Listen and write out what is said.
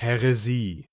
Häresie.